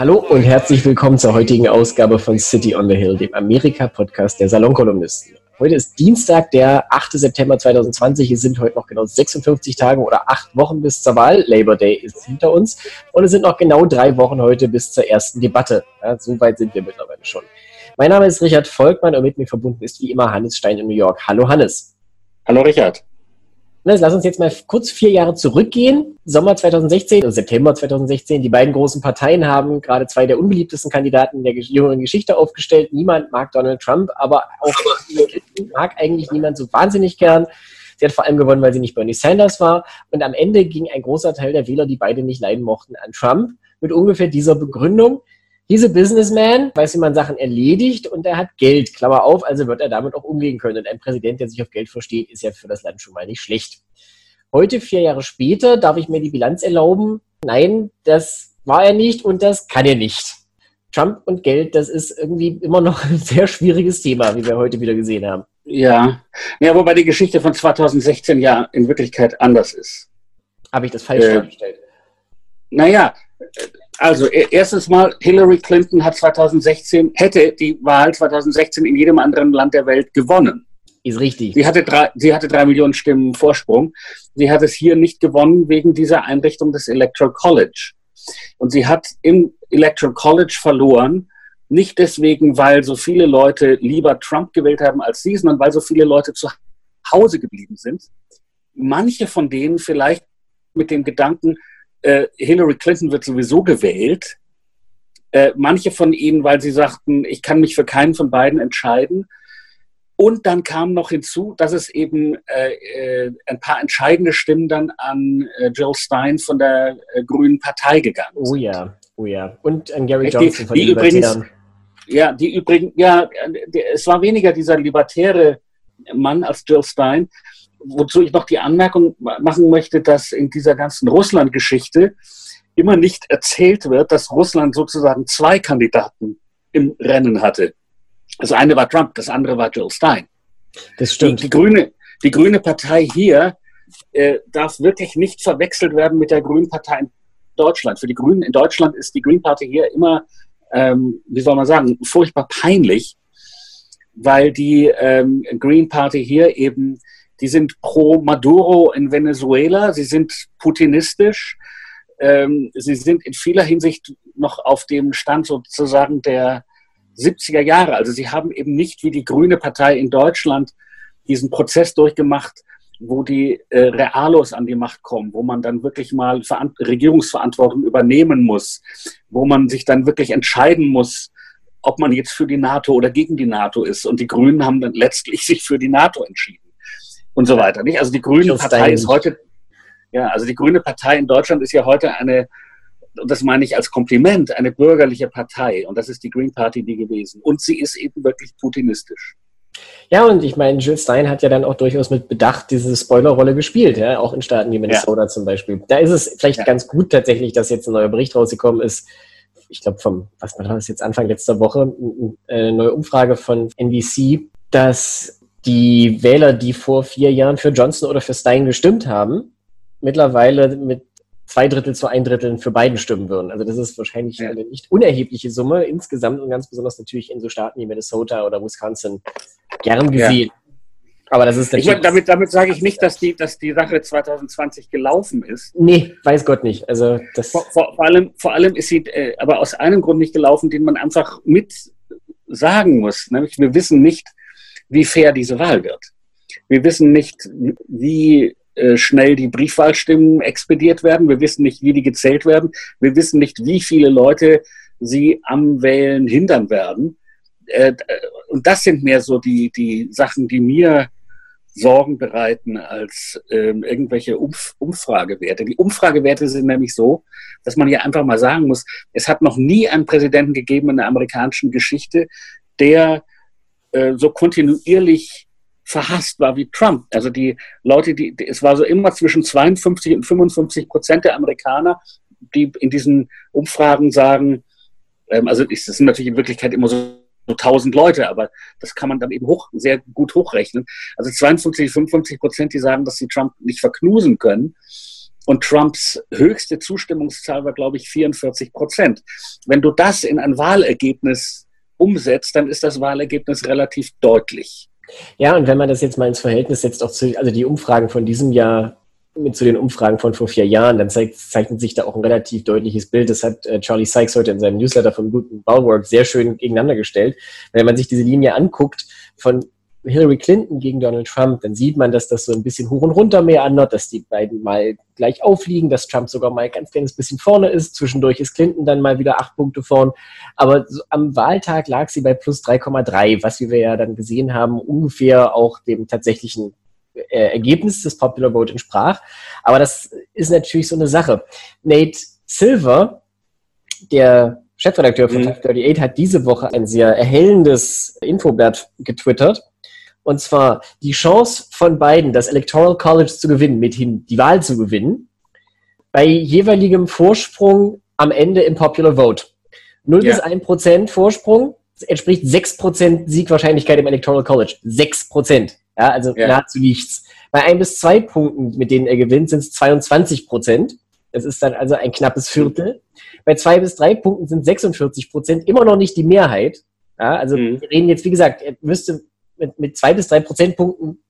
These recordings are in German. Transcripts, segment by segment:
Hallo und herzlich willkommen zur heutigen Ausgabe von City on the Hill, dem Amerika-Podcast der Salonkolumnisten. Heute ist Dienstag, der 8. September 2020. Es sind heute noch genau 56 Tage oder acht Wochen bis zur Wahl. Labor Day ist hinter uns. Und es sind noch genau drei Wochen heute bis zur ersten Debatte. Ja, so weit sind wir mittlerweile schon. Mein Name ist Richard Volkmann und mit mir verbunden ist wie immer Hannes Stein in New York. Hallo Hannes. Hallo Richard. Lass uns jetzt mal kurz vier Jahre zurückgehen. Sommer 2016, also September 2016. Die beiden großen Parteien haben gerade zwei der unbeliebtesten Kandidaten der jüngeren Geschichte aufgestellt. Niemand mag Donald Trump, aber auch mag eigentlich niemand so wahnsinnig gern. Sie hat vor allem gewonnen, weil sie nicht Bernie Sanders war. Und am Ende ging ein großer Teil der Wähler, die beide nicht leiden mochten, an Trump mit ungefähr dieser Begründung. Diese Businessman weiß, wie man Sachen erledigt und er hat Geld, Klammer auf, also wird er damit auch umgehen können. Und ein Präsident, der sich auf Geld versteht, ist ja für das Land schon mal nicht schlecht. Heute, vier Jahre später, darf ich mir die Bilanz erlauben. Nein, das war er nicht und das kann er nicht. Trump und Geld, das ist irgendwie immer noch ein sehr schwieriges Thema, wie wir heute wieder gesehen haben. Ja, ja wobei die Geschichte von 2016 ja in Wirklichkeit anders ist. Habe ich das falsch äh, dargestellt? Naja, also e-, erstens mal, Hillary Clinton hat 2016, hätte die Wahl 2016 in jedem anderen Land der Welt gewonnen. Ist richtig. Sie hatte drei, sie hatte drei Millionen Stimmen Vorsprung. Sie hat es hier nicht gewonnen wegen dieser Einrichtung des Electoral College. Und sie hat im Electoral College verloren, nicht deswegen, weil so viele Leute lieber Trump gewählt haben als sie, sondern weil so viele Leute zu Hause geblieben sind. Manche von denen vielleicht mit dem Gedanken, äh, Hillary Clinton wird sowieso gewählt. Äh, manche von ihnen, weil sie sagten, ich kann mich für keinen von beiden entscheiden. Und dann kam noch hinzu, dass es eben äh, äh ein paar entscheidende Stimmen dann an äh, Jill Stein von der äh, Grünen Partei gegangen sind. Oh ja, oh ja. Und an Gary Johnson die, von den übrigens, Ja, die übrigens, ja, die, es war weniger dieser libertäre Mann als Jill Stein, wozu ich noch die Anmerkung machen möchte, dass in dieser ganzen Russland-Geschichte immer nicht erzählt wird, dass Russland sozusagen zwei Kandidaten im Rennen hatte. Das eine war Trump, das andere war Jill Stein. Das stimmt. Die, die Grüne, die Grüne Partei hier äh, darf wirklich nicht verwechselt werden mit der Grünen Partei in Deutschland. Für die Grünen in Deutschland ist die Green Party hier immer, ähm, wie soll man sagen, furchtbar peinlich, weil die ähm, Green Party hier eben die sind pro Maduro in Venezuela, sie sind putinistisch, ähm, sie sind in vieler Hinsicht noch auf dem Stand sozusagen der 70er Jahre. Also sie haben eben nicht wie die Grüne Partei in Deutschland diesen Prozess durchgemacht, wo die äh, Realos an die Macht kommen, wo man dann wirklich mal Veran Regierungsverantwortung übernehmen muss, wo man sich dann wirklich entscheiden muss, ob man jetzt für die NATO oder gegen die NATO ist. Und die Grünen haben dann letztlich sich für die NATO entschieden und so weiter. Nicht? Also die Grüne Partei ist heute, ja, also die Grüne Partei in Deutschland ist ja heute eine, und das meine ich als Kompliment, eine bürgerliche Partei. Und das ist die Green Party die gewesen. Und sie ist eben wirklich putinistisch. Ja, und ich meine, Jill Stein hat ja dann auch durchaus mit Bedacht diese Spoilerrolle gespielt, ja, auch in Staaten wie Minnesota ja. zum Beispiel. Da ist es vielleicht ja. ganz gut tatsächlich, dass jetzt ein neuer Bericht rausgekommen ist. Ich glaube, vom, was war das jetzt Anfang letzter Woche, eine neue Umfrage von NBC, dass die Wähler, die vor vier Jahren für Johnson oder für Stein gestimmt haben, mittlerweile mit zwei Drittel zu ein Drittel für beiden stimmen würden. Also das ist wahrscheinlich ja. eine nicht unerhebliche Summe insgesamt und ganz besonders natürlich in so Staaten wie Minnesota oder Wisconsin gern gesehen. Ja. Aber das ist natürlich. Ich, damit, damit sage ich nicht, dass die, dass die Sache 2020 gelaufen ist. Nee, weiß Gott nicht. Also das vor, vor, vor allem, vor allem ist sie äh, aber aus einem Grund nicht gelaufen, den man einfach mit sagen muss. Nämlich wir wissen nicht, wie fair diese Wahl wird. Wir wissen nicht, wie äh, schnell die Briefwahlstimmen expediert werden. Wir wissen nicht, wie die gezählt werden. Wir wissen nicht, wie viele Leute sie am Wählen hindern werden. Äh, und das sind mehr so die, die Sachen, die mir Sorgen bereiten als ähm, irgendwelche Umf Umfragewerte. Die Umfragewerte sind nämlich so, dass man hier einfach mal sagen muss, es hat noch nie einen Präsidenten gegeben in der amerikanischen Geschichte, der äh, so kontinuierlich verhasst war wie Trump. Also die Leute, die, es war so immer zwischen 52 und 55 Prozent der Amerikaner, die in diesen Umfragen sagen, ähm, also das sind natürlich in Wirklichkeit immer so so 1000 Leute, aber das kann man dann eben hoch, sehr gut hochrechnen. Also 52, 55 Prozent, die sagen, dass sie Trump nicht verknusen können. und Trumps höchste Zustimmungszahl war, glaube ich, 44 Prozent. Wenn du das in ein Wahlergebnis umsetzt, dann ist das Wahlergebnis relativ deutlich. Ja, und wenn man das jetzt mal ins Verhältnis setzt, auch zu, also die Umfragen von diesem Jahr mit zu den Umfragen von vor vier Jahren, dann zeigt, zeichnet sich da auch ein relativ deutliches Bild. Das hat äh, Charlie Sykes heute in seinem Newsletter vom guten Bulwark sehr schön gegeneinander gestellt. Wenn man sich diese Linie anguckt von Hillary Clinton gegen Donald Trump, dann sieht man, dass das so ein bisschen hoch und runter mehr andert, dass die beiden mal gleich aufliegen, dass Trump sogar mal ein ganz kleines bisschen vorne ist. Zwischendurch ist Clinton dann mal wieder acht Punkte vorn. Aber so am Wahltag lag sie bei plus 3,3, was, wie wir ja dann gesehen haben, ungefähr auch dem tatsächlichen äh, Ergebnis des Popular Vote entsprach. Aber das ist natürlich so eine Sache. Nate Silver, der Chefredakteur von mhm. 38, hat diese Woche ein sehr erhellendes Infoblatt getwittert und zwar die Chance von beiden, das Electoral College zu gewinnen, mithin die Wahl zu gewinnen, bei jeweiligem Vorsprung am Ende im Popular Vote. 0 ja. bis 1 Prozent Vorsprung entspricht 6 Prozent Siegwahrscheinlichkeit im Electoral College. 6 Prozent. Ja, also ja. nahezu nichts. Bei 1 bis 2 Punkten, mit denen er gewinnt, sind es 22 Prozent. Das ist dann also ein knappes Viertel. Bei 2 bis 3 Punkten sind 46 Prozent immer noch nicht die Mehrheit. Ja, also mhm. wir reden jetzt, wie gesagt, er müsste mit, mit zwei bis drei Prozentpunkten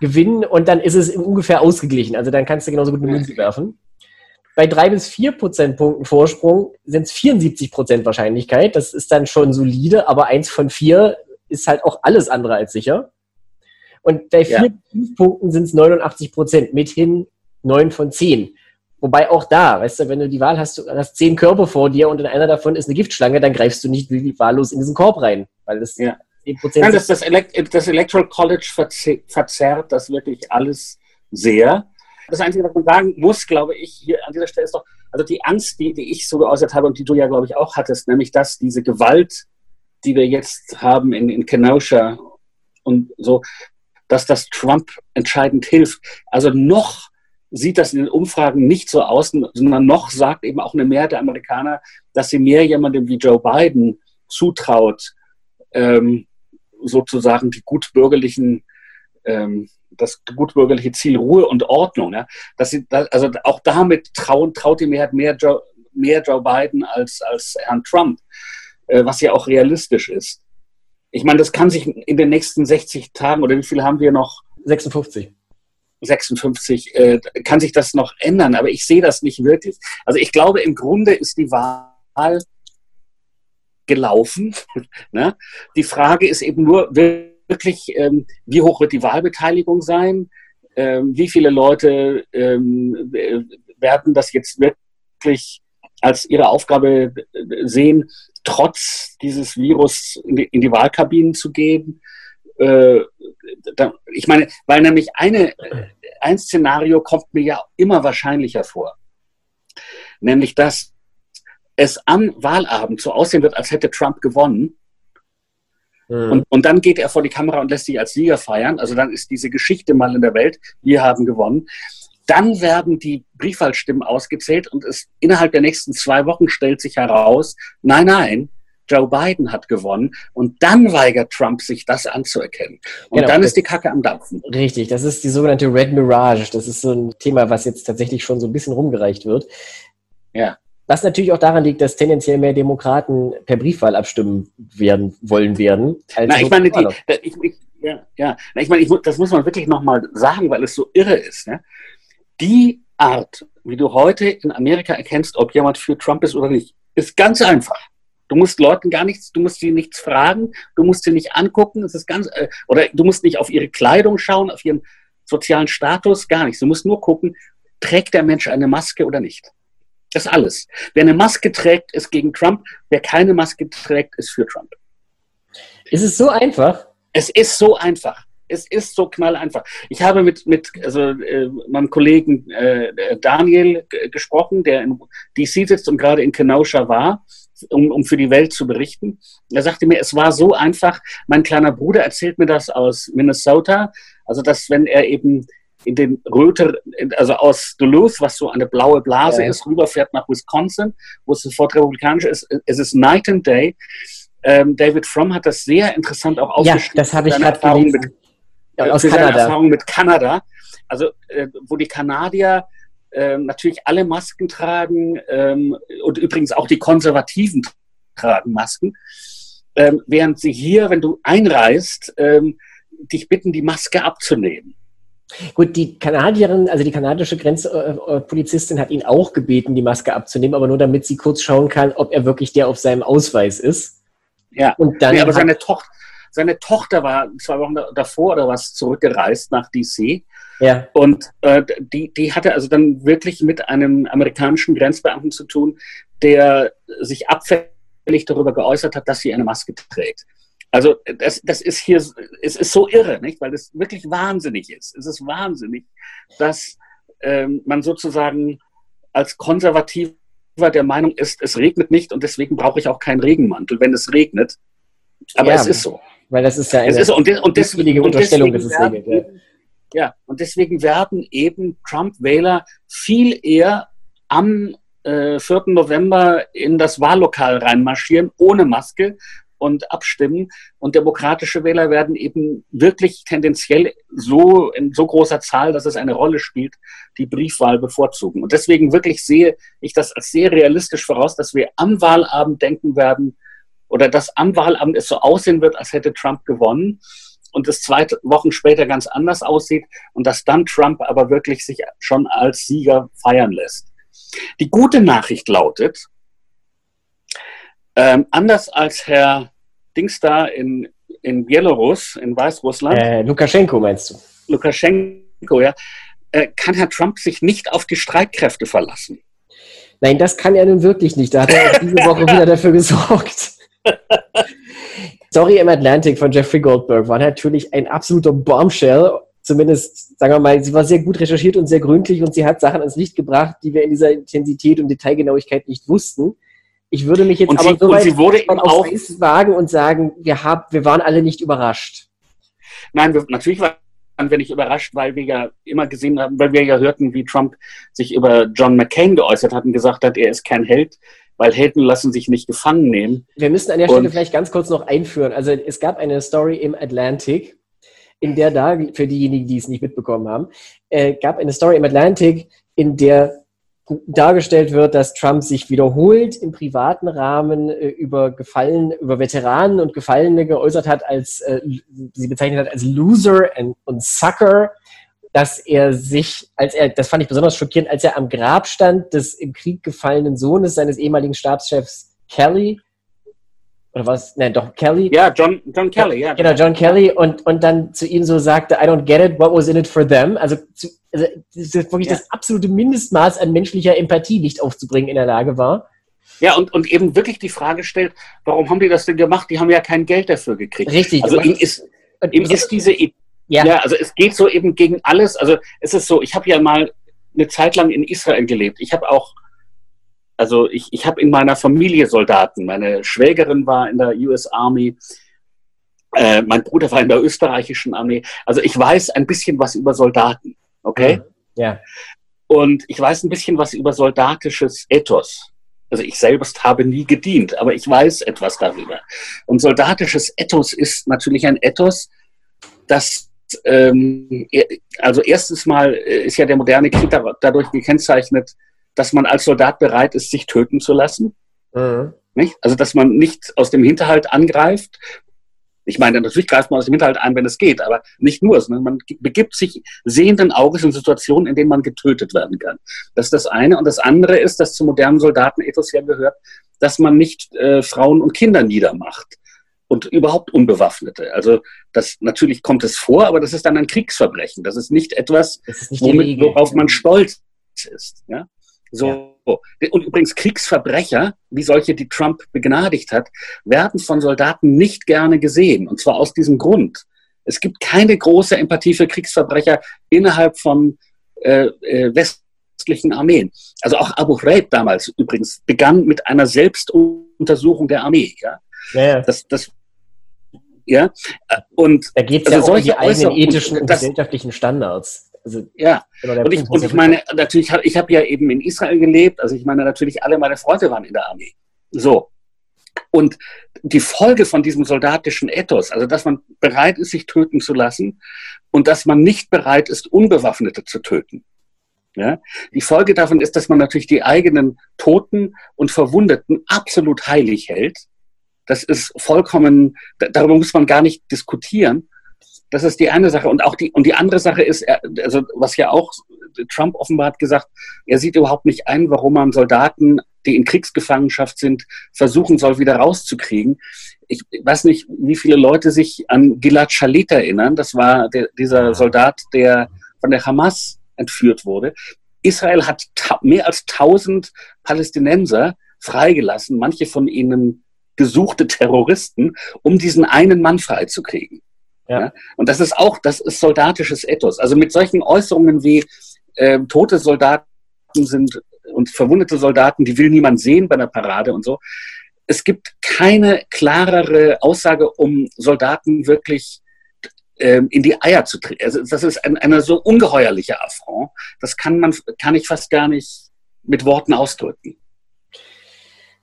gewinnen und dann ist es ungefähr ausgeglichen. Also dann kannst du genauso gut eine Münze werfen. Bei drei bis vier Prozentpunkten Vorsprung sind es 74 Prozent Wahrscheinlichkeit. Das ist dann schon solide, aber eins von vier ist halt auch alles andere als sicher. Und bei vier ja. Punkten sind es 89 Prozent, mithin neun von zehn. Wobei auch da, weißt du, wenn du die Wahl hast, du hast zehn Körper vor dir und in einer davon ist eine Giftschlange, dann greifst du nicht wie wahllos in diesen Korb rein, weil das ja. 10%. Nein, das, das, Elect das Electoral College verzerrt das wirklich alles sehr. Das Einzige, was man sagen muss, glaube ich, hier an dieser Stelle ist doch, also die Angst, die, die ich so geäußert habe und die du ja, glaube ich, auch hattest, nämlich, dass diese Gewalt, die wir jetzt haben in, in Kenosha und so, dass das Trump entscheidend hilft. Also noch sieht das in den Umfragen nicht so aus, sondern noch sagt eben auch eine Mehrheit der Amerikaner, dass sie mehr jemandem wie Joe Biden zutraut, ähm, sozusagen die gutbürgerlichen, ähm, das gutbürgerliche Ziel Ruhe und Ordnung. Ja? Dass sie, also auch damit trauen, traut die Mehrheit mehr Joe, mehr Joe Biden als, als Herrn Trump, äh, was ja auch realistisch ist. Ich meine, das kann sich in den nächsten 60 Tagen oder wie viele haben wir noch? 56. 56, äh, kann sich das noch ändern, aber ich sehe das nicht wirklich. Also ich glaube, im Grunde ist die Wahl gelaufen. ne? Die Frage ist eben nur wirklich, ähm, wie hoch wird die Wahlbeteiligung sein? Ähm, wie viele Leute ähm, werden das jetzt wirklich als ihre Aufgabe sehen, trotz dieses Virus in die, in die Wahlkabinen zu gehen? Äh, da, ich meine, weil nämlich eine, ein Szenario kommt mir ja immer wahrscheinlicher vor. Nämlich, dass es am Wahlabend so aussehen wird, als hätte Trump gewonnen. Mhm. Und, und dann geht er vor die Kamera und lässt sich als Sieger feiern. Also dann ist diese Geschichte mal in der Welt, wir haben gewonnen. Dann werden die Briefwahlstimmen ausgezählt und es innerhalb der nächsten zwei Wochen stellt sich heraus, nein, nein, Joe Biden hat gewonnen und dann weigert Trump sich das anzuerkennen. Und genau, dann ist die Kacke am Dampfen. Richtig, das ist die sogenannte Red Mirage. Das ist so ein Thema, was jetzt tatsächlich schon so ein bisschen rumgereicht wird. Ja. Was natürlich auch daran liegt, dass tendenziell mehr Demokraten per Briefwahl abstimmen werden, wollen werden. Na, ich meine, die, ich, ich, ja, ja. Na, ich meine, ich, das muss man wirklich nochmal sagen, weil es so irre ist. Ne? Die Art, wie du heute in Amerika erkennst, ob jemand für Trump ist oder nicht, ist ganz einfach. Du musst Leuten gar nichts, du musst sie nichts fragen, du musst sie nicht angucken, es ist ganz, äh, oder du musst nicht auf ihre Kleidung schauen, auf ihren sozialen Status, gar nichts. Du musst nur gucken, trägt der Mensch eine Maske oder nicht. Das ist alles. Wer eine Maske trägt, ist gegen Trump. Wer keine Maske trägt, ist für Trump. Ist es so einfach? Es ist so einfach. Es ist so knalleinfach. Ich habe mit, mit also, äh, meinem Kollegen äh, Daniel gesprochen, der in DC sitzt und gerade in Kenosha war, um, um für die Welt zu berichten. Er sagte mir, es war so einfach. Mein kleiner Bruder erzählt mir das aus Minnesota. Also, dass wenn er eben in den Röter, also aus Duluth, was so eine blaue Blase ja. ist, rüberfährt nach Wisconsin, wo es sofort republikanisch ist. Es ist Night and Day. Ähm, David Fromm hat das sehr interessant auch aufgeschrieben. Ja, das habe ich gerade gelesen. Mit, ja, aus Kanada. Erfahrung mit Kanada. Also, äh, wo die Kanadier ähm, natürlich alle Masken tragen ähm, und übrigens auch die Konservativen tragen Masken, ähm, während sie hier, wenn du einreist, ähm, dich bitten, die Maske abzunehmen. Gut, die Kanadierin, also die kanadische Grenzpolizistin hat ihn auch gebeten, die Maske abzunehmen, aber nur damit sie kurz schauen kann, ob er wirklich der auf seinem Ausweis ist. Ja, und dann nee, aber seine, Toch seine Tochter war zwei Wochen davor oder was zurückgereist nach DC. Ja. Und äh, die, die hatte also dann wirklich mit einem amerikanischen Grenzbeamten zu tun, der sich abfällig darüber geäußert hat, dass sie eine Maske trägt. Also das, das ist hier, es ist so irre, nicht? weil es wirklich wahnsinnig ist. Es ist wahnsinnig, dass ähm, man sozusagen als Konservativer der Meinung ist, es regnet nicht und deswegen brauche ich auch keinen Regenmantel, wenn es regnet. Aber ja, es ist so. Weil das ist ja eine es ist, und, des, und deswegen, Unterstellung, dass es regnet. Ja. ja, und deswegen werden eben Trump-Wähler viel eher am äh, 4. November in das Wahllokal reinmarschieren, ohne Maske, und abstimmen. Und demokratische Wähler werden eben wirklich tendenziell so in so großer Zahl, dass es eine Rolle spielt, die Briefwahl bevorzugen. Und deswegen wirklich sehe ich das als sehr realistisch voraus, dass wir am Wahlabend denken werden oder dass am Wahlabend es so aussehen wird, als hätte Trump gewonnen und es zwei Wochen später ganz anders aussieht und dass dann Trump aber wirklich sich schon als Sieger feiern lässt. Die gute Nachricht lautet, ähm, anders als Herr Dings da in, in Belarus, in Weißrussland. Äh, Lukaschenko meinst du? Lukaschenko, ja. Äh, kann Herr Trump sich nicht auf die Streitkräfte verlassen? Nein, das kann er nun wirklich nicht. Da hat er diese Woche wieder dafür gesorgt. Story im Atlantic von Jeffrey Goldberg war natürlich ein absoluter Bombshell. Zumindest, sagen wir mal, sie war sehr gut recherchiert und sehr gründlich und sie hat Sachen ans Licht gebracht, die wir in dieser Intensität und Detailgenauigkeit nicht wussten. Ich würde mich jetzt und aber sie, so weit sie wurde eben auch wagen und sagen, wir, hab, wir waren alle nicht überrascht. Nein, wir, natürlich waren wir nicht überrascht, weil wir ja immer gesehen haben, weil wir ja hörten, wie Trump sich über John McCain geäußert hat und gesagt hat, er ist kein Held, weil Helden lassen sich nicht gefangen nehmen. Wir müssen an der Stelle und vielleicht ganz kurz noch einführen. Also es gab eine Story im Atlantic, in der da, für diejenigen, die es nicht mitbekommen haben, äh, gab eine Story im Atlantic, in der dargestellt wird, dass Trump sich wiederholt im privaten Rahmen äh, über Gefallen, über Veteranen und Gefallene geäußert hat, als äh, sie bezeichnet hat als Loser and, und Sucker, dass er sich, als er, das fand ich besonders schockierend, als er am Grab stand des im Krieg gefallenen Sohnes seines ehemaligen Stabschefs Kelly, oder was? Nein, doch Kelly. Ja, John, John Kelly, ja. Genau, John Kelly und, und dann zu ihm so sagte, I don't get it, what was in it for them? Also, zu, also das ist wirklich ja. das absolute Mindestmaß an menschlicher Empathie nicht aufzubringen in der Lage war. Ja, und, und eben wirklich die Frage stellt, warum haben die das denn gemacht? Die haben ja kein Geld dafür gekriegt. Richtig. Also ihm ist, ihm ist diese, ja. ja, also es geht so eben gegen alles. Also es ist so, ich habe ja mal eine Zeit lang in Israel gelebt. Ich habe auch also ich, ich habe in meiner Familie Soldaten. Meine Schwägerin war in der US Army. Äh, mein Bruder war in der österreichischen Armee. Also ich weiß ein bisschen was über Soldaten. Okay? Mhm. Ja. Und ich weiß ein bisschen was über soldatisches Ethos. Also ich selbst habe nie gedient, aber ich weiß etwas darüber. Und soldatisches Ethos ist natürlich ein Ethos, das ähm, also erstens mal ist ja der moderne Krieg dadurch gekennzeichnet, dass man als Soldat bereit ist, sich töten zu lassen. Mhm. Also, dass man nicht aus dem Hinterhalt angreift. Ich meine, natürlich greift man aus dem Hinterhalt ein, wenn es geht, aber nicht nur, sondern man begibt sich sehenden Auges in Situationen, in denen man getötet werden kann. Das ist das eine. Und das andere ist, dass zum modernen Soldatenethos ja gehört, dass man nicht äh, Frauen und Kinder niedermacht und überhaupt Unbewaffnete. Also das natürlich kommt es vor, aber das ist dann ein Kriegsverbrechen. Das ist nicht etwas, ist nicht womit, worauf man stolz ist. Ja? So. Und übrigens Kriegsverbrecher, wie solche, die Trump begnadigt hat, werden von Soldaten nicht gerne gesehen. Und zwar aus diesem Grund. Es gibt keine große Empathie für Kriegsverbrecher innerhalb von äh, äh, westlichen Armeen. Also auch Abu Ghraib damals übrigens begann mit einer Selbstuntersuchung der Armee. Ja? ja. Das, das, ja. Und da geht es also ja auch um die eigenen ethischen und gesellschaftlichen Standards. Also, ja, genau und, ich, und ich meine, natürlich, ich habe ja eben in Israel gelebt, also ich meine, natürlich alle meine Freunde waren in der Armee. So. Und die Folge von diesem soldatischen Ethos, also dass man bereit ist, sich töten zu lassen und dass man nicht bereit ist, Unbewaffnete zu töten. Ja? Die Folge davon ist, dass man natürlich die eigenen Toten und Verwundeten absolut heilig hält. Das ist vollkommen, darüber muss man gar nicht diskutieren. Das ist die eine Sache. Und auch die, und die andere Sache ist, also was ja auch Trump offenbar hat gesagt, er sieht überhaupt nicht ein, warum man Soldaten, die in Kriegsgefangenschaft sind, versuchen soll, wieder rauszukriegen. Ich weiß nicht, wie viele Leute sich an Gilad Shalit erinnern. Das war der, dieser Soldat, der von der Hamas entführt wurde. Israel hat mehr als 1000 Palästinenser freigelassen, manche von ihnen gesuchte Terroristen, um diesen einen Mann freizukriegen. Ja. ja. Und das ist auch, das ist soldatisches Ethos. Also mit solchen Äußerungen wie äh, tote Soldaten sind und verwundete Soldaten, die will niemand sehen bei der Parade und so. Es gibt keine klarere Aussage, um Soldaten wirklich ähm, in die Eier zu treten. Also das ist ein, eine so ungeheuerliche Affront. Das kann man, kann ich fast gar nicht mit Worten ausdrücken.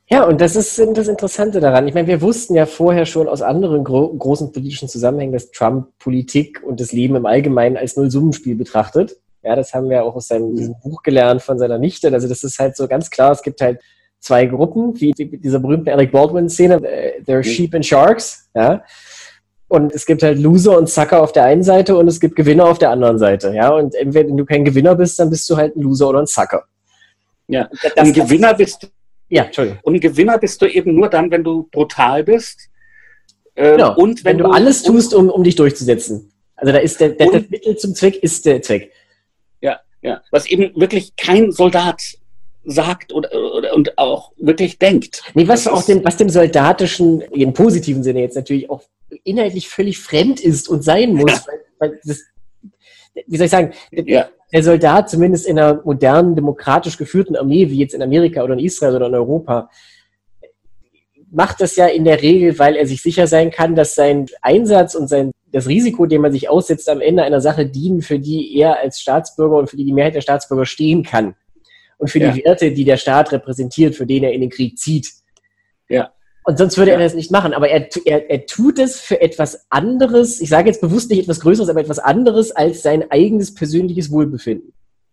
Ja, und das ist das Interessante daran. Ich meine, wir wussten ja vorher schon aus anderen gro großen politischen Zusammenhängen, dass Trump Politik und das Leben im Allgemeinen als Nullsummenspiel betrachtet. Ja, das haben wir auch aus seinem mhm. Buch gelernt von seiner Nichte. Also das ist halt so ganz klar, es gibt halt zwei Gruppen, wie dieser berühmten Alec Baldwin-Szene, äh, there are mhm. sheep and sharks. Ja. Und es gibt halt Loser und Sucker auf der einen Seite und es gibt Gewinner auf der anderen Seite. Ja, und entweder wenn du kein Gewinner bist, dann bist du halt ein Loser oder ein Sucker. Ja, das, ein Gewinner bist ja, Entschuldigung. Und ein Gewinner bist du eben nur dann, wenn du brutal bist. Äh, genau. Und wenn, wenn du, du, alles tust, um, um dich durchzusetzen. Also da ist der, der, das Mittel zum Zweck ist der Zweck. Ja, ja. Was eben wirklich kein Soldat sagt oder, oder, und auch wirklich denkt. Nee, was auch dem, was dem Soldatischen, im positiven Sinne jetzt natürlich auch inhaltlich völlig fremd ist und sein muss, ja. weil, weil das, wie soll ich sagen, ja. der Soldat zumindest in einer modernen, demokratisch geführten Armee, wie jetzt in Amerika oder in Israel oder in Europa, macht das ja in der Regel, weil er sich sicher sein kann, dass sein Einsatz und sein, das Risiko, dem man sich aussetzt, am Ende einer Sache dienen, für die er als Staatsbürger und für die die Mehrheit der Staatsbürger stehen kann. Und für ja. die Werte, die der Staat repräsentiert, für den er in den Krieg zieht. Ja. Und sonst würde ja. er das nicht machen. Aber er, er, er tut es für etwas anderes. Ich sage jetzt bewusst nicht etwas Größeres, aber etwas anderes als sein eigenes persönliches Wohlbefinden.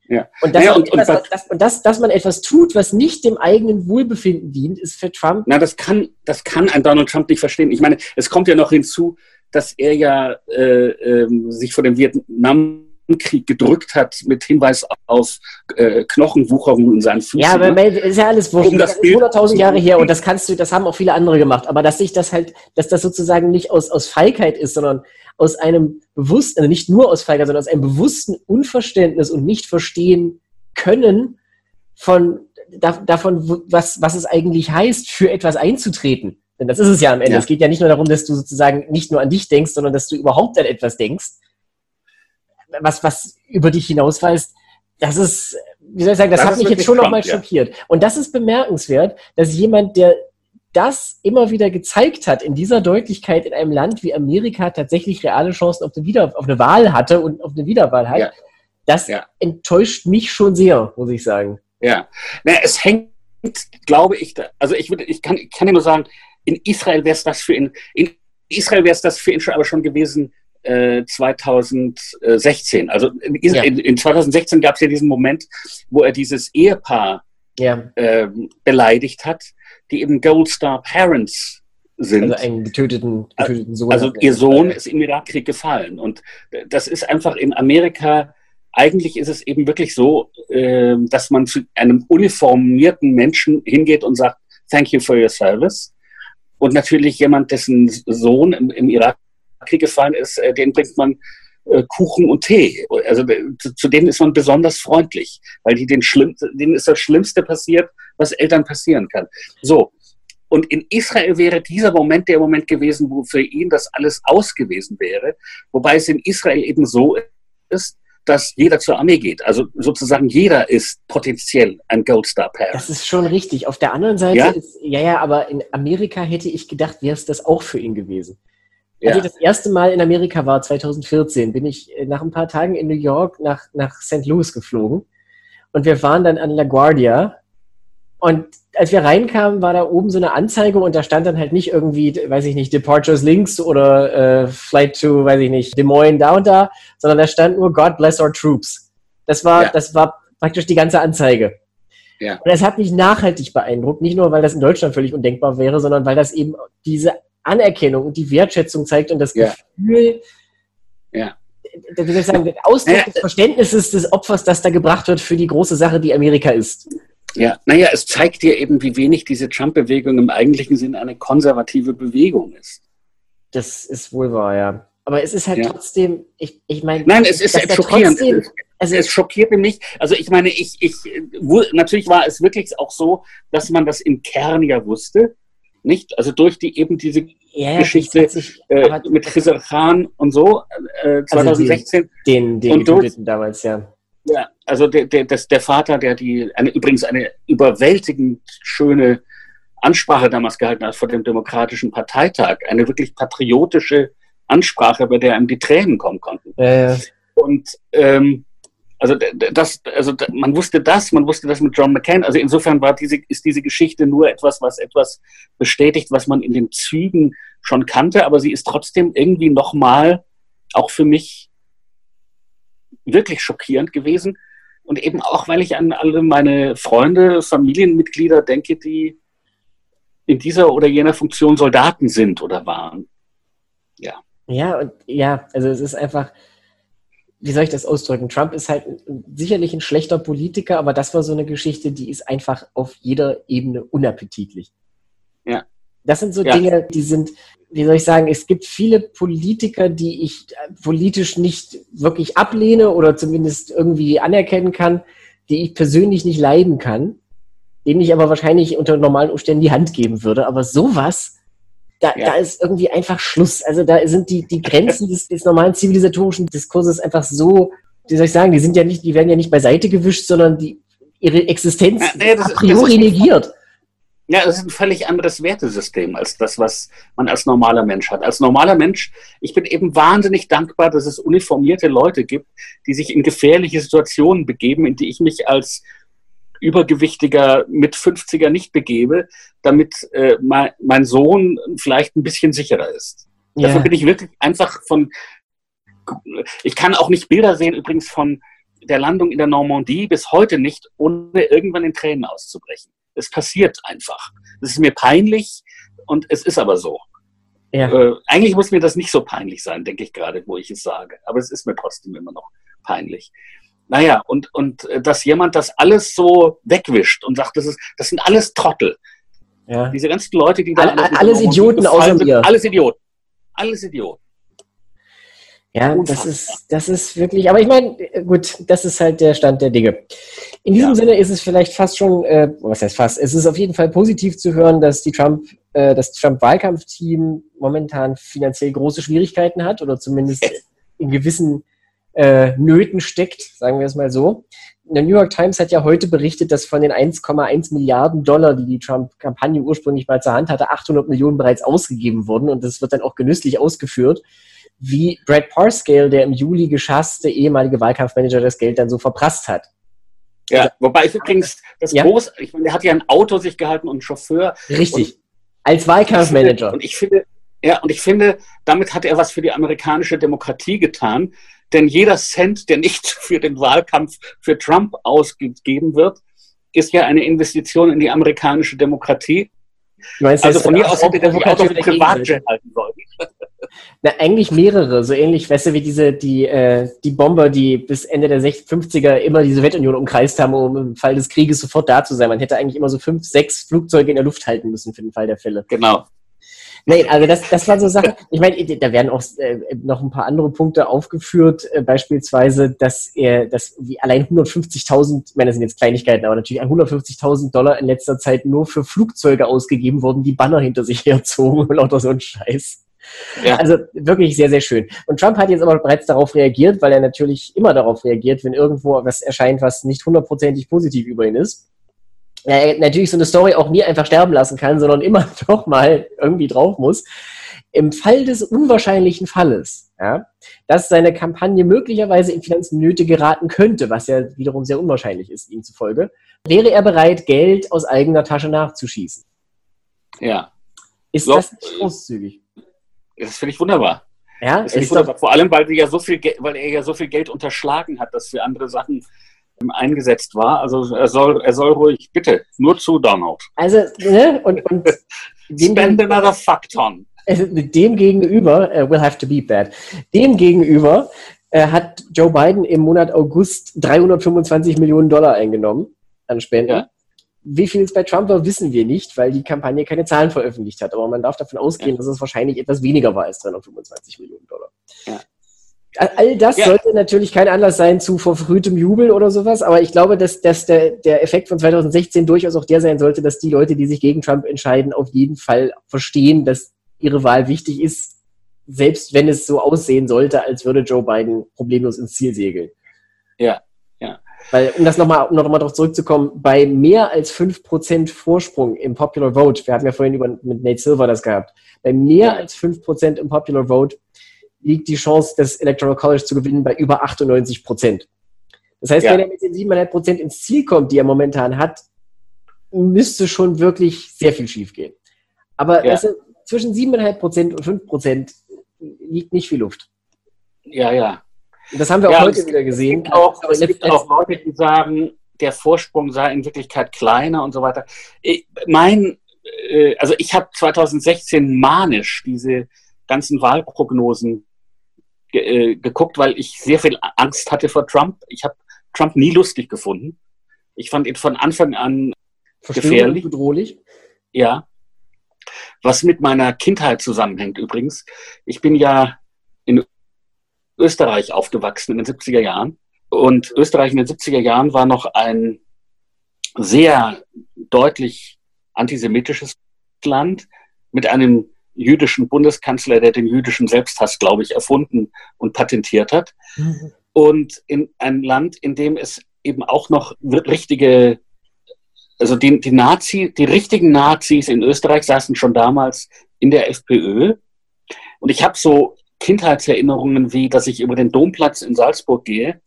Ja. Und, dass, ja, und, etwas, und, das, und das, dass man etwas tut, was nicht dem eigenen Wohlbefinden dient, ist für Trump. Na, das kann, das kann ein Donald Trump nicht verstehen. Ich meine, es kommt ja noch hinzu, dass er ja äh, äh, sich vor dem Vietnam Krieg gedrückt hat mit Hinweis auf äh, Knochenwucherung in seinen Füßen. Ja, aber ne? ist ja alles wurscht. Um das, das ist 100.000 Jahre her und das kannst du, das haben auch viele andere gemacht. Aber dass sich das halt, dass das sozusagen nicht aus, aus Feigheit ist, sondern aus einem bewussten, also nicht nur aus Feigheit, sondern aus einem bewussten Unverständnis und nicht verstehen können von, da, davon, was, was es eigentlich heißt, für etwas einzutreten. Denn das ist es ja am Ende. Ja. Es geht ja nicht nur darum, dass du sozusagen nicht nur an dich denkst, sondern dass du überhaupt an etwas denkst was, was über dich hinausweist, das ist, wie soll ich sagen, das, das hat mich jetzt schon nochmal ja. schockiert. Und das ist bemerkenswert, dass jemand, der das immer wieder gezeigt hat, in dieser Deutlichkeit in einem Land wie Amerika tatsächlich reale Chancen auf eine, wieder auf eine Wahl hatte und auf eine Wiederwahl hat, ja. das ja. enttäuscht mich schon sehr, muss ich sagen. Ja, naja, es hängt, glaube ich, da, also ich, würde, ich, kann, ich kann dir nur sagen, in Israel wäre es das für ihn, in Israel wäre es das für ihn schon aber schon gewesen, 2016. Äh, also in, ja. in, in 2016 gab es ja diesen Moment, wo er dieses Ehepaar ja. äh, beleidigt hat, die eben Gold Star Parents sind. Also einen getöteten, getöteten Sohn. Also ihr Sohn ist im Irakkrieg gefallen. Und das ist einfach in Amerika, eigentlich ist es eben wirklich so, äh, dass man zu einem uniformierten Menschen hingeht und sagt, thank you for your service. Und natürlich jemand, dessen Sohn im, im Irak Krieg gefallen ist, äh, den bringt man äh, Kuchen und Tee. Also äh, zu, denen ist man besonders freundlich, weil die den schlimm, denen ist das Schlimmste passiert, was Eltern passieren kann. So. Und in Israel wäre dieser Moment der Moment gewesen, wo für ihn das alles aus gewesen wäre. Wobei es in Israel eben so ist, dass jeder zur Armee geht. Also sozusagen jeder ist potenziell ein Gold Star Pair. Das ist schon richtig. Auf der anderen Seite ja? ist, ja, ja, aber in Amerika hätte ich gedacht, wäre es das auch für ihn gewesen. Ja. Als ich das erste Mal in Amerika war, 2014, bin ich äh, nach ein paar Tagen in New York nach, nach St. Louis geflogen. Und wir waren dann an LaGuardia. Und als wir reinkamen, war da oben so eine Anzeige und da stand dann halt nicht irgendwie, weiß ich nicht, Departures Links oder äh, Flight to, weiß ich nicht, Des Moines da und da, sondern da stand nur God bless our troops. Das war, ja. das war praktisch die ganze Anzeige. Ja. Und das hat mich nachhaltig beeindruckt, nicht nur, weil das in Deutschland völlig undenkbar wäre, sondern weil das eben diese Anerkennung und die Wertschätzung zeigt und das ja. Gefühl, ja. soll ich sagen, den Ausdruck ja. des Verständnisses des Opfers, das da gebracht wird für die große Sache, die Amerika ist. Ja, naja, es zeigt dir eben, wie wenig diese Trump-Bewegung im eigentlichen Sinn eine konservative Bewegung ist. Das ist wohl wahr, ja. Aber es ist halt ja. trotzdem, ich, ich meine. Nein, es ist schockierend. Trotzdem, also es schockierte mich. Also ich meine, ich, ich, natürlich war es wirklich auch so, dass man das im Kern ja wusste. Nicht? Also durch die eben diese ja, Geschichte sich, äh, mit Khizr Khan und so, äh, 2016. Also die, den, den und durch, damals, ja. Ja, also der, der, das, der Vater, der die, eine, übrigens eine überwältigend schöne Ansprache damals gehalten hat vor dem Demokratischen Parteitag, eine wirklich patriotische Ansprache, bei der einem die Tränen kommen konnten. Ja, ja. Und ähm, also das, also man wusste das, man wusste das mit John McCain. Also insofern war diese, ist diese Geschichte nur etwas, was etwas bestätigt, was man in den Zügen schon kannte, aber sie ist trotzdem irgendwie nochmal auch für mich wirklich schockierend gewesen. Und eben auch, weil ich an alle meine Freunde, Familienmitglieder denke, die in dieser oder jener Funktion Soldaten sind oder waren. Ja. Ja, und ja, also es ist einfach, wie soll ich das ausdrücken? Trump ist halt sicherlich ein schlechter Politiker, aber das war so eine Geschichte, die ist einfach auf jeder Ebene unappetitlich. Ja. Das sind so ja. Dinge, die sind, wie soll ich sagen, es gibt viele Politiker, die ich politisch nicht wirklich ablehne oder zumindest irgendwie anerkennen kann, die ich persönlich nicht leiden kann, denen ich aber wahrscheinlich unter normalen Umständen die Hand geben würde. Aber sowas, da, ja. da ist irgendwie einfach Schluss. Also da sind die, die Grenzen des, des normalen zivilisatorischen Diskurses einfach so, wie soll ich sagen, die sind ja nicht, die werden ja nicht beiseite gewischt, sondern die, ihre Existenz ja, nee, a priori negiert. Ja, das ist ein völlig anderes Wertesystem als das, was man als normaler Mensch hat. Als normaler Mensch, ich bin eben wahnsinnig dankbar, dass es uniformierte Leute gibt, die sich in gefährliche Situationen begeben, in die ich mich als übergewichtiger mit 50er nicht begebe, damit äh, mein, mein, Sohn vielleicht ein bisschen sicherer ist. Ja. Dafür bin ich wirklich einfach von, ich kann auch nicht Bilder sehen übrigens von der Landung in der Normandie bis heute nicht, ohne irgendwann in Tränen auszubrechen. Es passiert einfach. Es ist mir peinlich und es ist aber so. Ja. Äh, eigentlich muss mir das nicht so peinlich sein, denke ich gerade, wo ich es sage. Aber es ist mir trotzdem immer noch peinlich. Naja, und, und äh, dass jemand das alles so wegwischt und sagt, das, ist, das sind alles Trottel. Ja. Diese ganzen Leute, die da. All, alles Idioten außer mir. Alles Idioten. Alles Idioten. Ja, das ist, das ist wirklich, aber ich meine, gut, das ist halt der Stand der Dinge. In diesem ja. Sinne ist es vielleicht fast schon, äh, was heißt fast, es ist auf jeden Fall positiv zu hören, dass die Trump, äh, das Trump-Wahlkampfteam momentan finanziell große Schwierigkeiten hat oder zumindest in gewissen äh, Nöten steckt, sagen wir es mal so. Der New York Times hat ja heute berichtet, dass von den 1,1 Milliarden Dollar, die die Trump-Kampagne ursprünglich mal zur Hand hatte, 800 Millionen bereits ausgegeben wurden und das wird dann auch genüsslich ausgeführt, wie Brad Parscale, der im Juli geschasste ehemalige Wahlkampfmanager, das Geld dann so verprasst hat. Ja, also, wobei ich übrigens das ja? groß, ich meine, der hat ja ein Auto sich gehalten und einen Chauffeur. Richtig. Als Wahlkampfmanager. Und ich finde, ja, und ich finde, damit hat er was für die amerikanische Demokratie getan, denn jeder Cent, der nicht für den Wahlkampf für Trump ausgegeben wird, ist ja eine Investition in die amerikanische Demokratie. Meinst, also von mir aus hätte der die Autos Privatjet halten sollen. Na, eigentlich mehrere, so ähnlich, weißt du, wie diese, die, äh, die Bomber, die bis Ende der 50er immer die Sowjetunion umkreist haben, um im Fall des Krieges sofort da zu sein. Man hätte eigentlich immer so fünf, sechs Flugzeuge in der Luft halten müssen für den Fall der Fälle. Genau. Nee, also das, das war so Sache. Ich meine, da werden auch äh, noch ein paar andere Punkte aufgeführt, äh, beispielsweise, dass er, dass wie allein 150.000, ich meine, das sind jetzt Kleinigkeiten, aber natürlich 150.000 Dollar in letzter Zeit nur für Flugzeuge ausgegeben wurden, die Banner hinter sich herzogen und lauter so ein Scheiß. Ja. Also wirklich sehr, sehr schön. Und Trump hat jetzt aber bereits darauf reagiert, weil er natürlich immer darauf reagiert, wenn irgendwo was erscheint, was nicht hundertprozentig positiv über ihn ist er natürlich so eine Story auch nie einfach sterben lassen kann, sondern immer doch mal irgendwie drauf muss. Im Fall des unwahrscheinlichen Falles, ja, dass seine Kampagne möglicherweise in Finanznöte geraten könnte, was ja wiederum sehr unwahrscheinlich ist, ihm zufolge, wäre er bereit, Geld aus eigener Tasche nachzuschießen. Ja. Ist so, das nicht großzügig? Das finde ich wunderbar. Ja, ist wunderbar. Vor allem, weil, ja so viel, weil er ja so viel Geld unterschlagen hat, das für andere Sachen eingesetzt war. Also er soll, er soll ruhig, bitte, nur zu Donald. Also, ne, und, und Spend another fuck ton. Dem gegenüber, uh, will have to beat that, dem gegenüber äh, hat Joe Biden im Monat August 325 Millionen Dollar eingenommen an Spenden. Ja. Wie viel es bei Trump war, wissen wir nicht, weil die Kampagne keine Zahlen veröffentlicht hat. Aber man darf davon ausgehen, ja. dass es wahrscheinlich etwas weniger war als 325 Millionen Dollar. Ja. All das ja. sollte natürlich kein Anlass sein zu verfrühtem Jubel oder sowas, aber ich glaube, dass, dass der, der Effekt von 2016 durchaus auch der sein sollte, dass die Leute, die sich gegen Trump entscheiden, auf jeden Fall verstehen, dass ihre Wahl wichtig ist, selbst wenn es so aussehen sollte, als würde Joe Biden problemlos ins Ziel segeln. Ja, ja. Weil, um das nochmal um noch mal darauf zurückzukommen, bei mehr als 5% Vorsprung im Popular Vote, wir hatten ja vorhin über, mit Nate Silver das gehabt, bei mehr ja. als 5% im Popular Vote liegt die Chance, das Electoral College zu gewinnen, bei über 98 Prozent. Das heißt, ja. wenn er mit den 7,5 Prozent ins Ziel kommt, die er momentan hat, müsste schon wirklich sehr viel schiefgehen. Aber ja. also, zwischen 7,5 Prozent und 5 Prozent liegt nicht viel Luft. Ja, ja. Und das haben wir auch heute wieder gesehen. Es gibt auch, es gibt auch Leute, die sagen, der Vorsprung sei in Wirklichkeit kleiner und so weiter. Ich, mein, äh, also ich habe 2016 manisch diese ganzen Wahlprognosen ge äh, geguckt, weil ich sehr viel Angst hatte vor Trump. Ich habe Trump nie lustig gefunden. Ich fand ihn von Anfang an gefährlich. Bedrohlich. Ja. Was mit meiner Kindheit zusammenhängt übrigens. Ich bin ja in Österreich aufgewachsen in den 70er Jahren. Und Österreich in den 70er Jahren war noch ein sehr deutlich antisemitisches Land mit einem jüdischen Bundeskanzler, der den jüdischen Selbsthass, glaube ich, erfunden und patentiert hat. Mhm. Und in ein Land, in dem es eben auch noch richtige, also die, die Nazi, die richtigen Nazis in Österreich saßen schon damals in der FPÖ. Und ich habe so Kindheitserinnerungen wie, dass ich über den Domplatz in Salzburg gehe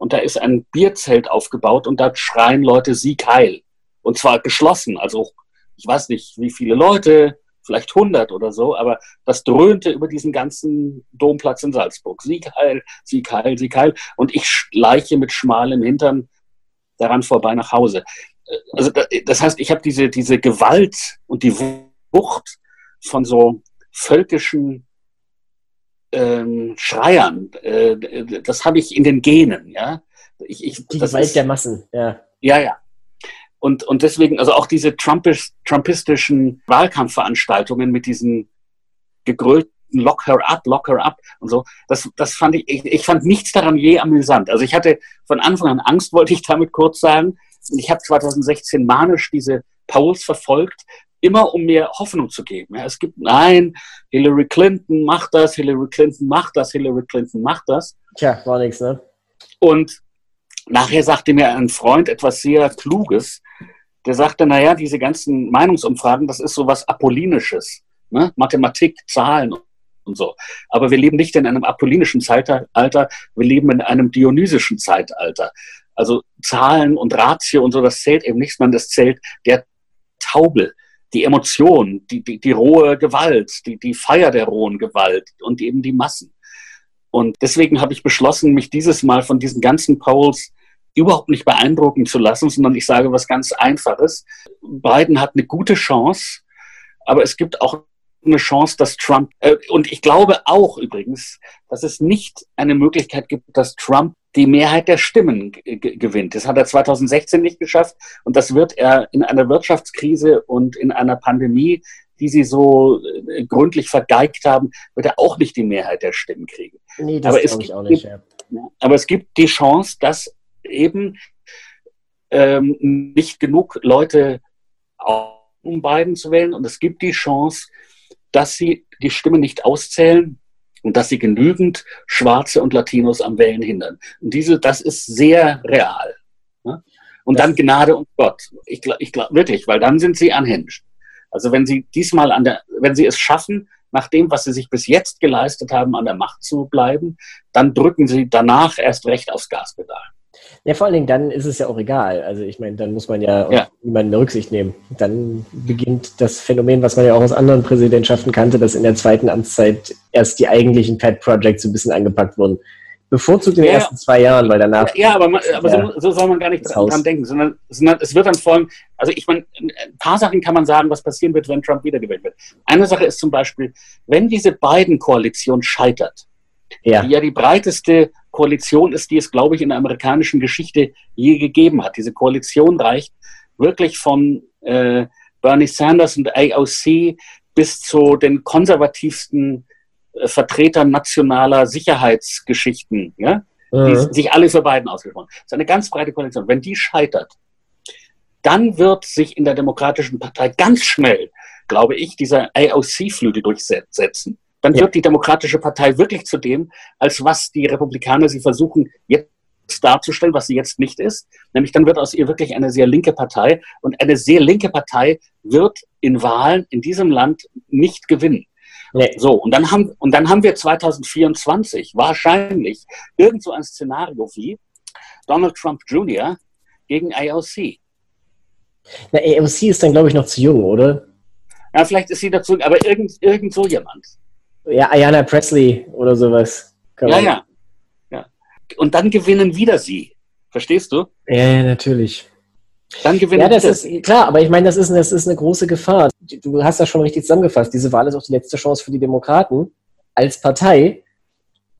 und da ist ein Bierzelt aufgebaut und da schreien Leute Sieg Heil. Und zwar geschlossen, also ich weiß nicht, wie viele Leute, vielleicht 100 oder so, aber das dröhnte über diesen ganzen Domplatz in Salzburg. Sieg heil, Sieg heil, Sieg heil. Und ich schleiche mit schmalem Hintern daran vorbei nach Hause. Also das heißt, ich habe diese, diese Gewalt und die Wucht von so völkischen ähm, Schreiern, äh, das habe ich in den Genen, ja. Ich, ich, die Gewalt ist, der Massen, ja. Ja, ja. Und, und deswegen, also auch diese Trumpis, trumpistischen Wahlkampfveranstaltungen mit diesen gegrölten Lock her up, lock her up und so, das, das fand ich, ich, ich fand nichts daran je amüsant. Also ich hatte von Anfang an Angst, wollte ich damit kurz sagen. Und ich habe 2016 manisch diese Polls verfolgt, immer um mir Hoffnung zu geben. Ja, es gibt, nein, Hillary Clinton macht das, Hillary Clinton macht das, Hillary Clinton macht das. Tja, war nichts, ne? Und nachher sagte mir ein Freund etwas sehr Kluges, der sagte, naja, diese ganzen Meinungsumfragen, das ist so was Apollinisches. Ne? Mathematik, Zahlen und so. Aber wir leben nicht in einem apollinischen Zeitalter, wir leben in einem dionysischen Zeitalter. Also Zahlen und Ratio und so, das zählt eben nicht, sondern das zählt der Taubel, die Emotion, die, die, die rohe Gewalt, die, die Feier der rohen Gewalt und eben die Massen. Und deswegen habe ich beschlossen, mich dieses Mal von diesen ganzen Polls überhaupt nicht beeindrucken zu lassen, sondern ich sage was ganz Einfaches. Biden hat eine gute Chance, aber es gibt auch eine Chance, dass Trump, äh, und ich glaube auch übrigens, dass es nicht eine Möglichkeit gibt, dass Trump die Mehrheit der Stimmen gewinnt. Das hat er 2016 nicht geschafft und das wird er in einer Wirtschaftskrise und in einer Pandemie, die sie so äh, gründlich vergeigt haben, wird er auch nicht die Mehrheit der Stimmen kriegen. Nee, das glaube ich auch nicht. Ja. Aber es gibt die Chance, dass eben ähm, nicht genug Leute um Biden zu wählen und es gibt die Chance, dass sie die Stimme nicht auszählen und dass sie genügend Schwarze und Latinos am Wählen hindern. Und diese, das ist sehr real. Ne? Und das dann Gnade und Gott. Ich glaube ich glaub, wirklich, weil dann sind sie unhinged. Also wenn sie diesmal an der, wenn sie es schaffen, nach dem, was sie sich bis jetzt geleistet haben, an der Macht zu bleiben, dann drücken sie danach erst recht aufs Gaspedal. Ja, vor allen Dingen, dann ist es ja auch egal. Also ich meine, dann muss man ja, ja. niemanden Rücksicht nehmen. Dann beginnt das Phänomen, was man ja auch aus anderen Präsidentschaften kannte, dass in der zweiten Amtszeit erst die eigentlichen Pet Projects so ein bisschen angepackt wurden. Bevorzugt in den Ja, ersten zwei Jahren, weil danach. Ja, aber, man, aber Ja. so, so soll man gar nicht dran, Haus. denken, sondern, sondern es wird dann folgen, also ich meine, ein paar Sachen kann man sagen, was passieren wird, wenn Trump wiedergewählt wird. Eine Sache ist zum Beispiel, wenn diese beiden Koalition scheitert, Ja. die ja die breiteste Koalition ist, die es, glaube ich, in der amerikanischen Geschichte je gegeben hat. Diese Koalition reicht wirklich von äh, Bernie Sanders und AOC bis zu den konservativsten äh, Vertretern nationaler Sicherheitsgeschichten, ja? die Mhm. sich alle für Biden ausgesprochen haben. Das ist eine ganz breite Koalition. Wenn die scheitert, dann wird sich in der Demokratischen Partei ganz schnell, glaube ich, dieser AOC-Flügel durchsetzen. Dann Ja. wird die Demokratische Partei wirklich zu dem, als was die Republikaner sie versuchen jetzt darzustellen, was sie jetzt nicht ist. Nämlich dann wird aus ihr wirklich eine sehr linke Partei. Und eine sehr linke Partei wird in Wahlen in diesem Land nicht gewinnen. Nee. So, und dann haben, und dann haben wir 2024 wahrscheinlich irgend so ein Szenario wie Donald Trump Jr. gegen AOC. Na, AOC ist dann, glaube ich, noch zu jung, oder? Ja, vielleicht ist sie dazu, aber irgend, irgend so jemand. Ja, Ayanna Presley oder sowas. Kann Ja, ja, ja. Und dann gewinnen wieder sie. Verstehst du? Ja, ja, natürlich. Dann gewinnen Ja, das wieder ist klar, aber ich meine, das ist, das ist eine große Gefahr. Du hast das schon richtig zusammengefasst. Diese Wahl ist auch die letzte Chance für die Demokraten als Partei.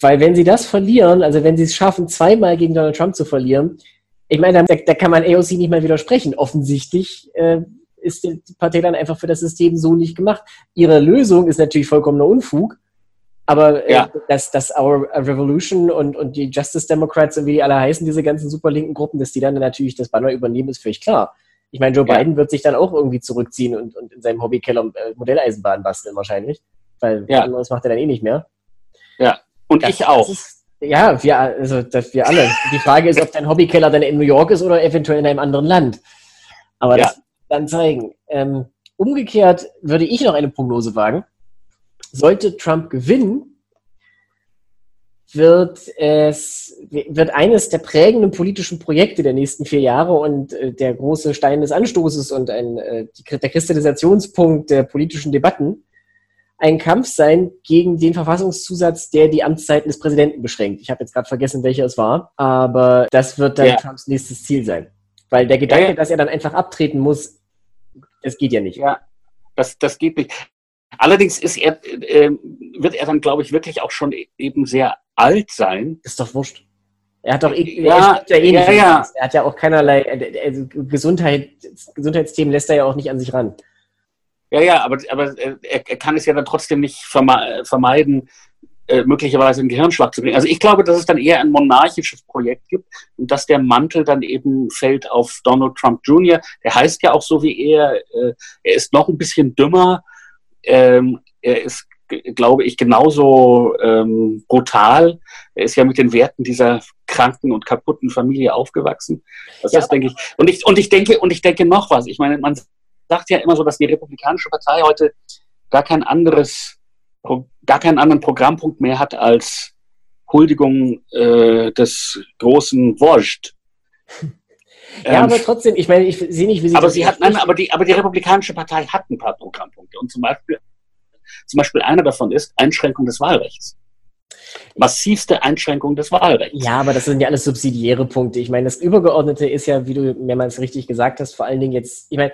Weil wenn sie das verlieren, also wenn sie es schaffen, zweimal gegen Donald Trump zu verlieren, ich meine, da, da kann man AOC nicht mal widersprechen. Offensichtlich äh, ist die Partei dann einfach für das System so nicht gemacht. Ihre Lösung ist natürlich vollkommener Unfug. Aber äh, Ja. dass, dass Our Revolution und, und die Justice Democrats und wie die alle heißen, diese ganzen super linken Gruppen, dass die dann natürlich das Banner übernehmen, ist völlig klar. Ich meine, Joe Ja. Biden wird sich dann auch irgendwie zurückziehen und, und in seinem Hobbykeller äh, Modelleisenbahn basteln wahrscheinlich. Weil Ja. anderes macht er dann eh nicht mehr. Und Das- ich auch. Ist, ja, wir, also, das, wir alle. Die Frage ist, ob dein Hobbykeller dann in New York ist oder eventuell in einem anderen Land. Aber Ja. das dann zeigen. Ähm, umgekehrt würde ich noch eine Prognose wagen. Sollte Trump gewinnen, wird es wird eines der prägenden politischen Projekte der nächsten vier Jahre und äh, der große Stein des Anstoßes und ein, äh, die, der Kristallisationspunkt der politischen Debatten ein Kampf sein gegen den Verfassungszusatz, der die Amtszeiten des Präsidenten beschränkt. Ich habe jetzt gerade vergessen, welcher es war, aber das wird dann Ja. Trumps nächstes Ziel sein. Weil der Gedanke, Ja, dass er dann einfach abtreten muss, das geht ja nicht. Ja, das, das geht nicht. Allerdings ist er, äh, wird er dann, glaube ich, wirklich auch schon eben sehr alt sein. Ist doch wurscht. Er hat doch eh, Ja, er ja eh ja, ja. Er hat ja auch keinerlei äh, also Gesundheit, Gesundheitsthemen lässt er ja auch nicht an sich ran. Ja, ja, aber, aber äh, er, er kann es ja dann trotzdem nicht verme vermeiden, äh, möglicherweise einen Gehirnschlag zu kriegen. Also ich glaube, dass es dann eher ein monarchisches Projekt gibt und dass der Mantel dann eben fällt auf Donald Trump Jr. Der heißt ja auch so wie er. Äh, er ist noch ein bisschen dümmer. Ähm, er ist, glaube ich, genauso ähm, brutal. Er ist ja mit den Werten dieser kranken und kaputten Familie aufgewachsen. Das Ja, ist, denke ich. Und ich, und ich denke, und ich denke noch was. Ich meine, man sagt ja immer so, dass die Republikanische Partei heute gar kein anderes, Pro- gar keinen anderen Programmpunkt mehr hat als Huldigung äh, des großen Wojt. Ja, Ähm, aber trotzdem, ich meine, ich sehe nicht, wie sie aber das sie hat, nein, aber die, aber die Republikanische Partei hat ein paar Programmpunkte. Und zum Beispiel, zum Beispiel einer davon ist Einschränkung des Wahlrechts. Massivste Einschränkung des Wahlrechts. Ja, aber das sind ja alles subsidiäre Punkte. Ich meine, das Übergeordnete ist ja, wie du mehrmals richtig gesagt hast, vor allen Dingen jetzt, ich meine,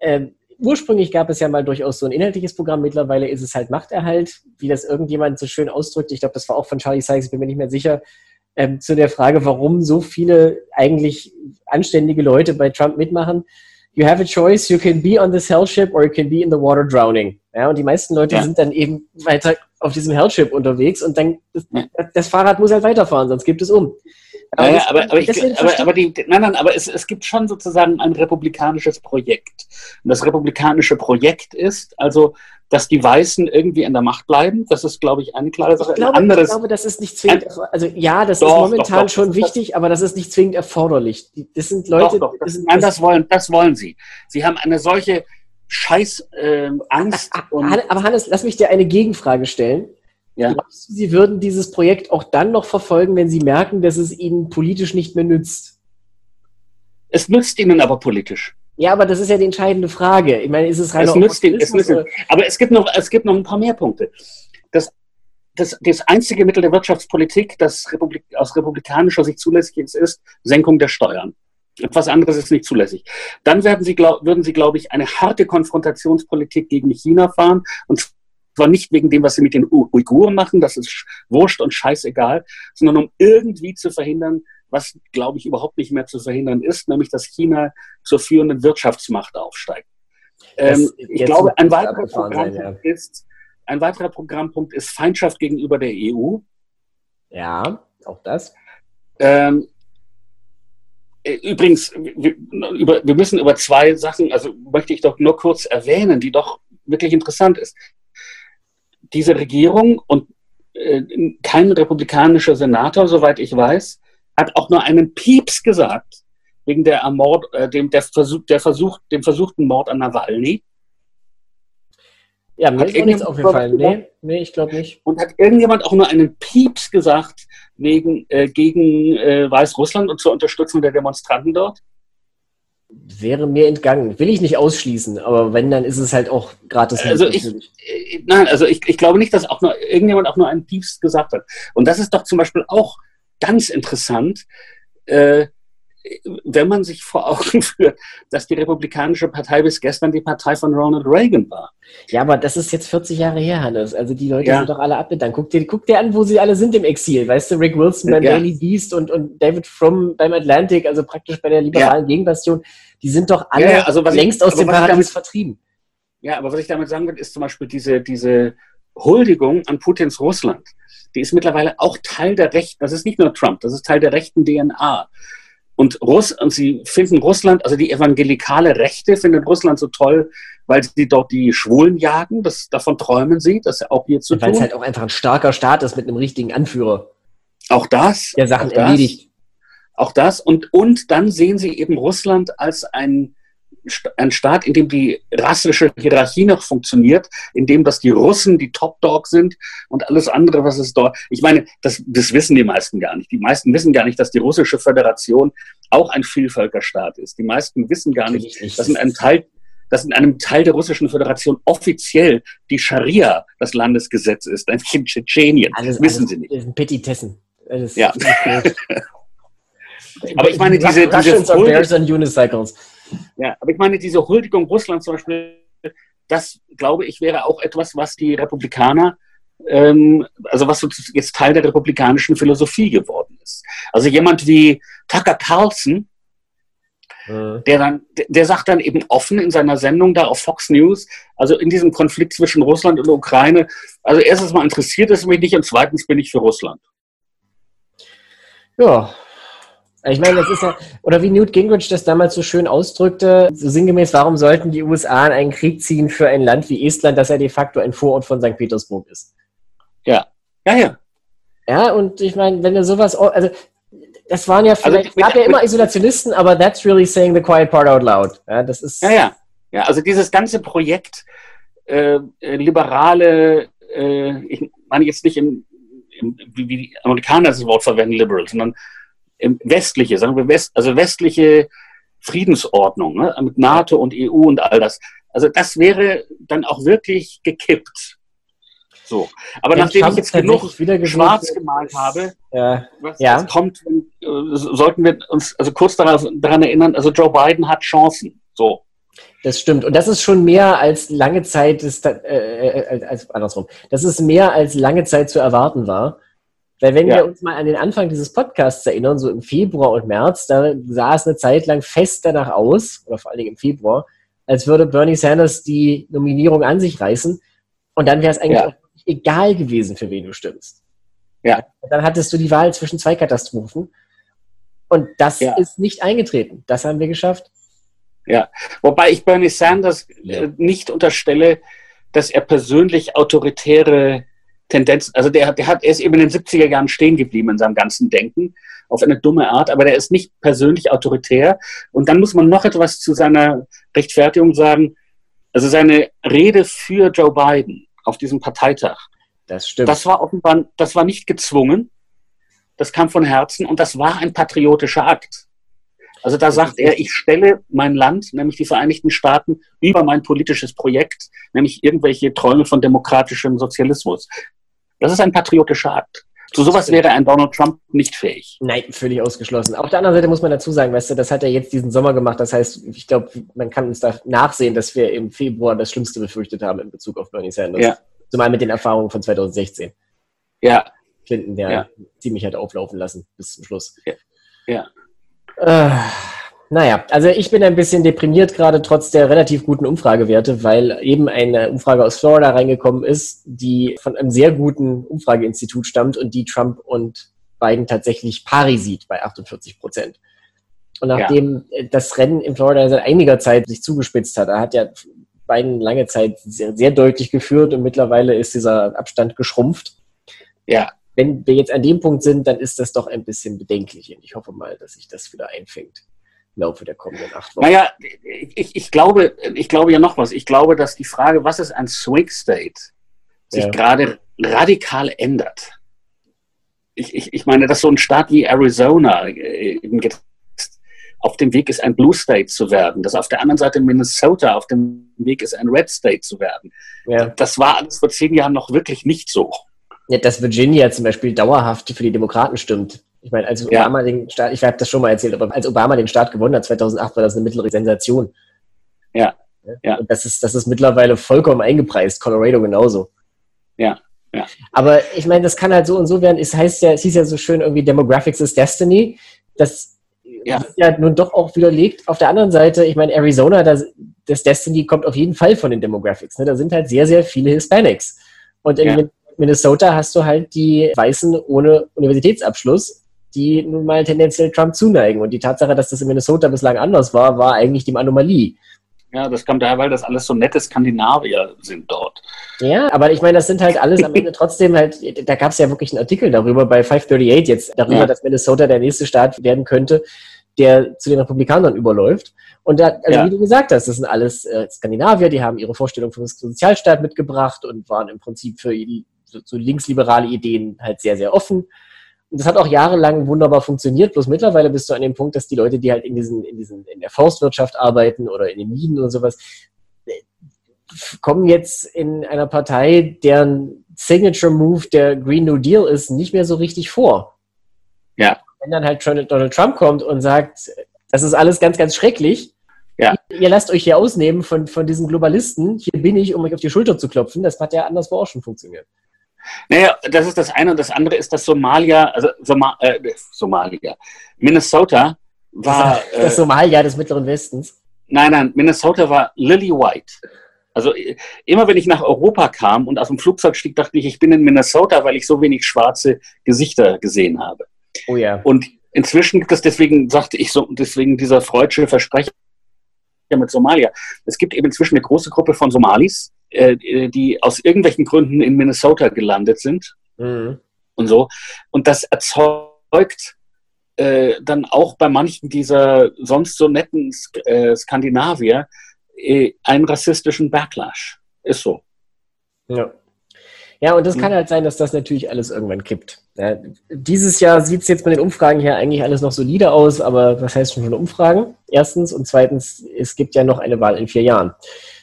ähm, ursprünglich gab es ja mal durchaus so ein inhaltliches Programm, mittlerweile ist es halt Machterhalt, wie das irgendjemand so schön ausdrückt. Ich glaube, das war auch von Charlie Sykes, bin mir nicht mehr sicher, ähm, zu der Frage, warum so viele eigentlich anständige Leute bei Trump mitmachen. You have a choice, you can be on this hellship or you can be in the water drowning. Ja, und die meisten Leute Ja. sind dann eben weiter auf diesem hellship unterwegs und dann, das, das Fahrrad muss halt weiterfahren, sonst gibt es um. Aber, aber, ich, deswegen aber, verstehe- aber die, nein, nein, aber es, es gibt schon sozusagen ein republikanisches Projekt. Und das republikanische Projekt ist also, dass die Weißen irgendwie in der Macht bleiben. Das ist, glaube ich, eine klare Sache. Ich glaube, anderes, ich glaube, das ist nicht zwingend, also ja, das Doch, ist doch, momentan doch, schon das- wichtig, aber das ist nicht zwingend erforderlich. Das sind Leute, doch, doch, das das, nein, das wollen, das wollen sie. Sie haben eine solche Scheiß ähm, Angst und Han- aber Hannes, lass mich dir eine Gegenfrage stellen. Ja. Glaubst du, Sie würden dieses Projekt auch dann noch verfolgen, wenn Sie merken, dass es Ihnen politisch nicht mehr nützt? es nützt ihnen aber politisch. Ja, aber das ist ja die entscheidende Frage. Ich meine, ist es reiner Es nützt ihnen- es nützt Aber es gibt noch, es gibt noch ein paar mehr Punkte. Das, das, das einzige Mittel der Wirtschaftspolitik, das Republik, aus republikanischer Sicht zulässig ist, ist Senkung der Steuern. Etwas anderes ist nicht zulässig. Dann werden sie, glaub, würden sie, glaube ich, eine harte Konfrontationspolitik gegen China fahren. Und zwar nicht wegen dem, was sie mit den Uiguren machen, das ist wurscht und scheißegal, sondern um irgendwie zu verhindern, was, glaube ich, überhaupt nicht mehr zu verhindern ist, nämlich dass China zur führenden Wirtschaftsmacht aufsteigt. Ähm, ich glaube, ein weiterer Programmpunkt sein, ja. ist, ein weiterer Programmpunkt ist Feindschaft gegenüber der EU. Ja, auch das. Ähm, äh, übrigens, wir, über, wir müssen über zwei Sachen, also möchte ich doch nur kurz erwähnen, die doch wirklich interessant ist. Diese Regierung und äh, kein republikanischer Senator, soweit ich weiß, hat auch nur einen Pieps gesagt wegen der Ermord, äh, dem, der Versuch, der Versuch, dem versuchten Mord an Nawalny. Ja, mir hat ist nichts aufgefallen. Nee, nee, ich glaube nicht. Und hat irgendjemand auch nur einen Pieps gesagt wegen, äh, gegen äh, Weißrussland und zur Unterstützung der Demonstranten dort? Wäre mir entgangen. Will ich nicht ausschließen, aber wenn, dann ist es halt auch gratis. Also ich, äh, nein, also ich, ich glaube nicht, dass auch nur irgendjemand auch nur einen Pieps gesagt hat. Und das ist doch zum Beispiel auch ganz interessant. Äh, wenn man sich vor Augen führt, dass die Republikanische Partei bis gestern die Partei von Ronald Reagan war. Ja, aber das ist jetzt 40 Jahre her, Hannes. Also die Leute ja. sind doch alle abgedankt. Guck dir, guck dir an, wo sie alle sind im Exil. Weißt du, Rick Wilson beim ja. Daily Beast und, und David Fromm beim Atlantic, also praktisch bei der liberalen ja. Gegenbastion. Die sind doch alle also längst ich, aus dem Paradies damit, vertrieben. Ja, aber was ich damit sagen will, ist zum Beispiel diese, diese Huldigung an Putins Russland. Die ist mittlerweile auch Teil der Rechten. Das ist nicht nur Trump, das ist Teil der rechten DNA. Und, Russ, und sie finden Russland, also die evangelikale Rechte findet Russland so toll, weil sie dort die Schwulen jagen. Das, davon träumen sie, das auch hier zu und tun. Weil es halt auch einfach ein starker Staat ist mit einem richtigen Anführer. Auch das. Der Sachen auch erledigt. Auch das. Und, und dann sehen sie eben Russland als ein ein Staat, in dem die rassische Hierarchie noch funktioniert, in dem das die Russen die Top Dog sind und alles andere, was es dort. Ich meine, das, das wissen die meisten gar nicht. Die meisten wissen gar nicht, dass die russische Föderation auch ein Vielvölkerstaat ist. Die meisten wissen gar nicht, dass in einem Teil dass in einem Teil der russischen Föderation offiziell die Scharia das Landesgesetz ist, nämlich in Tschetschenien. Alles, wissen alles, sie nicht. Das sind Petitessen. ja. Aber ich meine, diese, diese Bears and Unicycles. Ja, aber ich meine, diese Huldigung Russlands zum Beispiel, das glaube ich wäre auch etwas, was die Republikaner, ähm, also was jetzt Teil der republikanischen Philosophie geworden ist. Also jemand wie Tucker Carlson, äh. der dann, der sagt dann eben offen in seiner Sendung da auf Fox News, also in diesem Konflikt zwischen Russland und Ukraine, also erstens mal interessiert es mich nicht und zweitens bin ich für Russland. Ja, ich meine, das ist ja, oder wie Newt Gingrich das damals so schön ausdrückte, so sinngemäß, warum sollten die USA in einen Krieg ziehen für ein Land wie Estland, das ja de facto ein Vorort von St. Petersburg ist? Ja, ja, ja. Ja, und ich meine, wenn du sowas, also das waren ja also, vielleicht, also, es gab ja immer Isolationisten, aber that's really saying the quiet part out loud. Ja, das ist. Ja, ja. Ja, also dieses ganze Projekt, äh, liberale, äh, ich meine jetzt nicht im, im, wie die Amerikaner das Wort verwenden, liberal, sondern westliche, sagen wir West, also westliche Friedensordnung ne, mit NATO und EU und all das. Also das wäre dann auch wirklich gekippt. So. Aber Wenn nachdem ich jetzt genug schwarz gemalt habe, ja. was ja. kommt, äh, sollten wir uns also kurz daran, daran erinnern, also Joe Biden hat Chancen. So. Das stimmt. Und das ist schon mehr als lange Zeit, ist, äh, äh, als andersrum. Das ist mehr als lange Zeit zu erwarten war. Weil wenn ja. wir uns mal an den Anfang dieses Podcasts erinnern, so im Februar und März, da sah es eine Zeit lang fest danach aus, oder vor allen Dingen im Februar, als würde Bernie Sanders die Nominierung an sich reißen. Und dann wäre es eigentlich ja. egal gewesen, für wen du stimmst. Ja. Und dann hattest du die Wahl zwischen zwei Katastrophen. Und das ja. ist nicht eingetreten. Das haben wir geschafft. Ja, wobei ich Bernie Sanders äh, nicht unterstelle, dass er persönlich autoritäre Tendenz, also der, der hat, er ist eben in den 70er Jahren stehen geblieben in seinem ganzen Denken, auf eine dumme Art, aber der ist nicht persönlich autoritär. Und dann muss man noch etwas zu seiner Rechtfertigung sagen. Also seine Rede für Joe Biden auf diesem Parteitag. Das stimmt. Das war offenbar, das war nicht gezwungen. Das kam von Herzen und das war ein patriotischer Akt. Also da sagt er, ich stelle mein Land, nämlich die Vereinigten Staaten, über mein politisches Projekt, nämlich irgendwelche Träume von demokratischem Sozialismus. Das ist ein patriotischer Akt. Zu sowas wäre ein Donald Trump nicht fähig. Nein, völlig ausgeschlossen. Auf der anderen Seite muss man dazu sagen, weißt du, das hat er jetzt diesen Sommer gemacht. Das heißt, ich glaube, man kann uns da nachsehen, dass wir im Februar das Schlimmste befürchtet haben in Bezug auf Bernie Sanders. Ja. Zumal mit den Erfahrungen von 2016. Ja. Clinton, der ja. ziemlich hat auflaufen lassen bis zum Schluss. Ja. ja. Äh, naja, also ich bin ein bisschen deprimiert gerade trotz der relativ guten Umfragewerte, weil eben eine Umfrage aus Florida reingekommen ist, die von einem sehr guten Umfrageinstitut stammt und die Trump und Biden tatsächlich pari sieht bei 48 Prozent. Und nachdem ja. das Rennen in Florida seit einiger Zeit sich zugespitzt hat, da hat ja Biden lange Zeit sehr, sehr deutlich geführt und mittlerweile ist dieser Abstand geschrumpft. Ja. Wenn wir jetzt an dem Punkt sind, dann ist das doch ein bisschen bedenklich und ich hoffe mal, dass sich das wieder einfängt. Laufe der kommenden acht Wochen? Naja, ich, ich, glaube, ich glaube ja noch was. Ich glaube, dass die Frage, was ist ein Swing State, sich ja. gerade radikal ändert. Ich, ich, ich meine, dass so ein Staat wie Arizona äh, auf dem Weg ist, ein Blue State zu werden, dass auf der anderen Seite Minnesota auf dem Weg ist, ein Red State zu werden. Ja. Das war alles vor zehn Jahren noch wirklich nicht so. Ja, dass Virginia zum Beispiel dauerhaft für die Demokraten stimmt. Ich meine, als Obama ja. den Staat, ich habe das schon mal erzählt, aber als Obama den Staat gewonnen hat 2008, war das eine mittlere Sensation. Ja. ja. Und das ist, das ist mittlerweile vollkommen eingepreist. Colorado genauso. Ja. Ja. Aber ich meine, das kann halt so und so werden. Es heißt ja, es hieß ja so schön irgendwie Demographics is Destiny. Das ja. ist ja nun doch auch widerlegt. Auf der anderen Seite, ich meine, Arizona, das, das Destiny kommt auf jeden Fall von den Demographics. Ne? Da sind halt sehr, sehr viele Hispanics. Und in ja. Minnesota hast du halt die Weißen ohne Universitätsabschluss, die nun mal tendenziell Trump zuneigen. Und die Tatsache, dass das in Minnesota bislang anders war, war eigentlich die Anomalie. Ja, das kommt daher, weil das alles so nette Skandinavier sind dort. Ja, aber ich meine, das sind halt alles am Ende trotzdem halt, da gab es ja wirklich einen Artikel darüber bei 538 jetzt, darüber, ja. dass Minnesota der nächste Staat werden könnte, der zu den Republikanern überläuft. Und da, also ja. wie du gesagt hast, das sind alles äh, Skandinavier, die haben ihre Vorstellung vom Sozialstaat mitgebracht und waren im Prinzip für so, so linksliberale Ideen halt sehr, sehr offen. Das hat auch jahrelang wunderbar funktioniert. Bloß mittlerweile bist du an dem Punkt, dass die Leute, die halt in diesen, in diesen, in der Forstwirtschaft arbeiten oder in den Minen oder sowas, kommen jetzt in einer Partei, deren Signature Move der Green New Deal ist, nicht mehr so richtig vor. Ja. Wenn dann halt Donald Trump kommt und sagt, das ist alles ganz, ganz schrecklich. Ja. Ihr lasst euch hier ausnehmen von, von diesen Globalisten. Hier bin ich, um euch auf die Schulter zu klopfen. Das hat ja anderswo auch schon funktioniert. Naja, das ist das eine. Und das andere ist, dass Somalia, also Soma, äh, Somalia, Minnesota war. Das, das Somalia des Mittleren Westens. Nein, nein, Minnesota war Lily White. Also immer wenn ich nach Europa kam und aus dem Flugzeug stieg, dachte ich, ich bin in Minnesota, weil ich so wenig schwarze Gesichter gesehen habe. Oh ja. Und inzwischen gibt es deswegen, sagte ich so, deswegen dieser freudsche Versprecher mit Somalia. Es gibt eben inzwischen eine große Gruppe von Somalis, äh, die aus irgendwelchen Gründen in Minnesota gelandet sind mhm. und so. Und das erzeugt äh, dann auch bei manchen dieser sonst so netten Sk äh, Skandinavier äh, einen rassistischen Backlash. Ist so. Ja. Ja, und das mhm. kann halt sein, dass das natürlich alles irgendwann kippt. Ja, dieses Jahr sieht es jetzt mit den Umfragen her eigentlich alles noch solide aus, aber was heißt schon von Umfragen? Erstens und zweitens, es gibt ja noch eine Wahl in vier Jahren.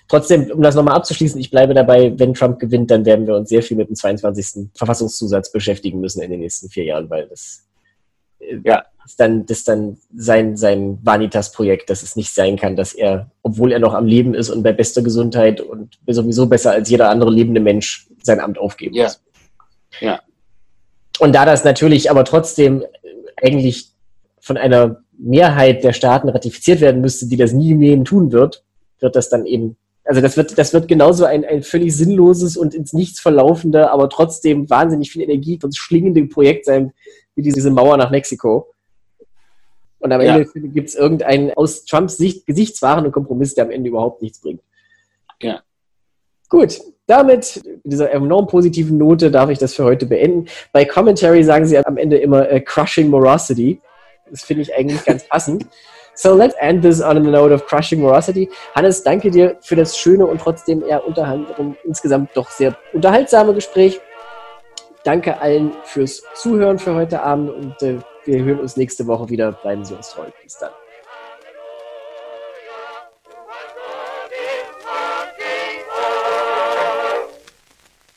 Trotzdem, um das nochmal abzuschließen, ich bleibe dabei, wenn Trump gewinnt, dann werden wir uns sehr viel mit dem 22. Verfassungszusatz beschäftigen müssen in den nächsten vier Jahren, weil das äh, ja. ist dann, das dann sein, sein Vanitas-Projekt, dass es nicht sein kann, dass er, obwohl er noch am Leben ist und bei bester Gesundheit und sowieso besser als jeder andere lebende Mensch, sein Amt aufgeben ja. muss. Ja. Und da das natürlich aber trotzdem eigentlich von einer Mehrheit der Staaten ratifiziert werden müsste, die das nie im Leben tun wird, wird das dann eben also das wird, das wird genauso ein, ein völlig sinnloses und ins Nichts verlaufende, aber trotzdem wahnsinnig viel Energie und schlingende Projekt sein, wie diese Mauer nach Mexiko. Und am Ende ja. gibt es irgendeinen aus Trumps Sicht gesichtswahrenden Kompromiss, der am Ende überhaupt nichts bringt. Ja. Gut, damit, mit dieser enorm positiven Note, darf ich das für heute beenden. Bei Commentary sagen sie am Ende immer uh, Crushing Morosity. Das finde ich eigentlich ganz passend. So let's end this on a note of crushing morosity. Hannes, danke dir für das schöne und trotzdem eher unterhaltsam, insgesamt doch sehr unterhaltsame Gespräch. Danke allen fürs Zuhören für heute Abend und äh, wir hören uns nächste Woche wieder. Bleiben Sie uns treu. Bis dann.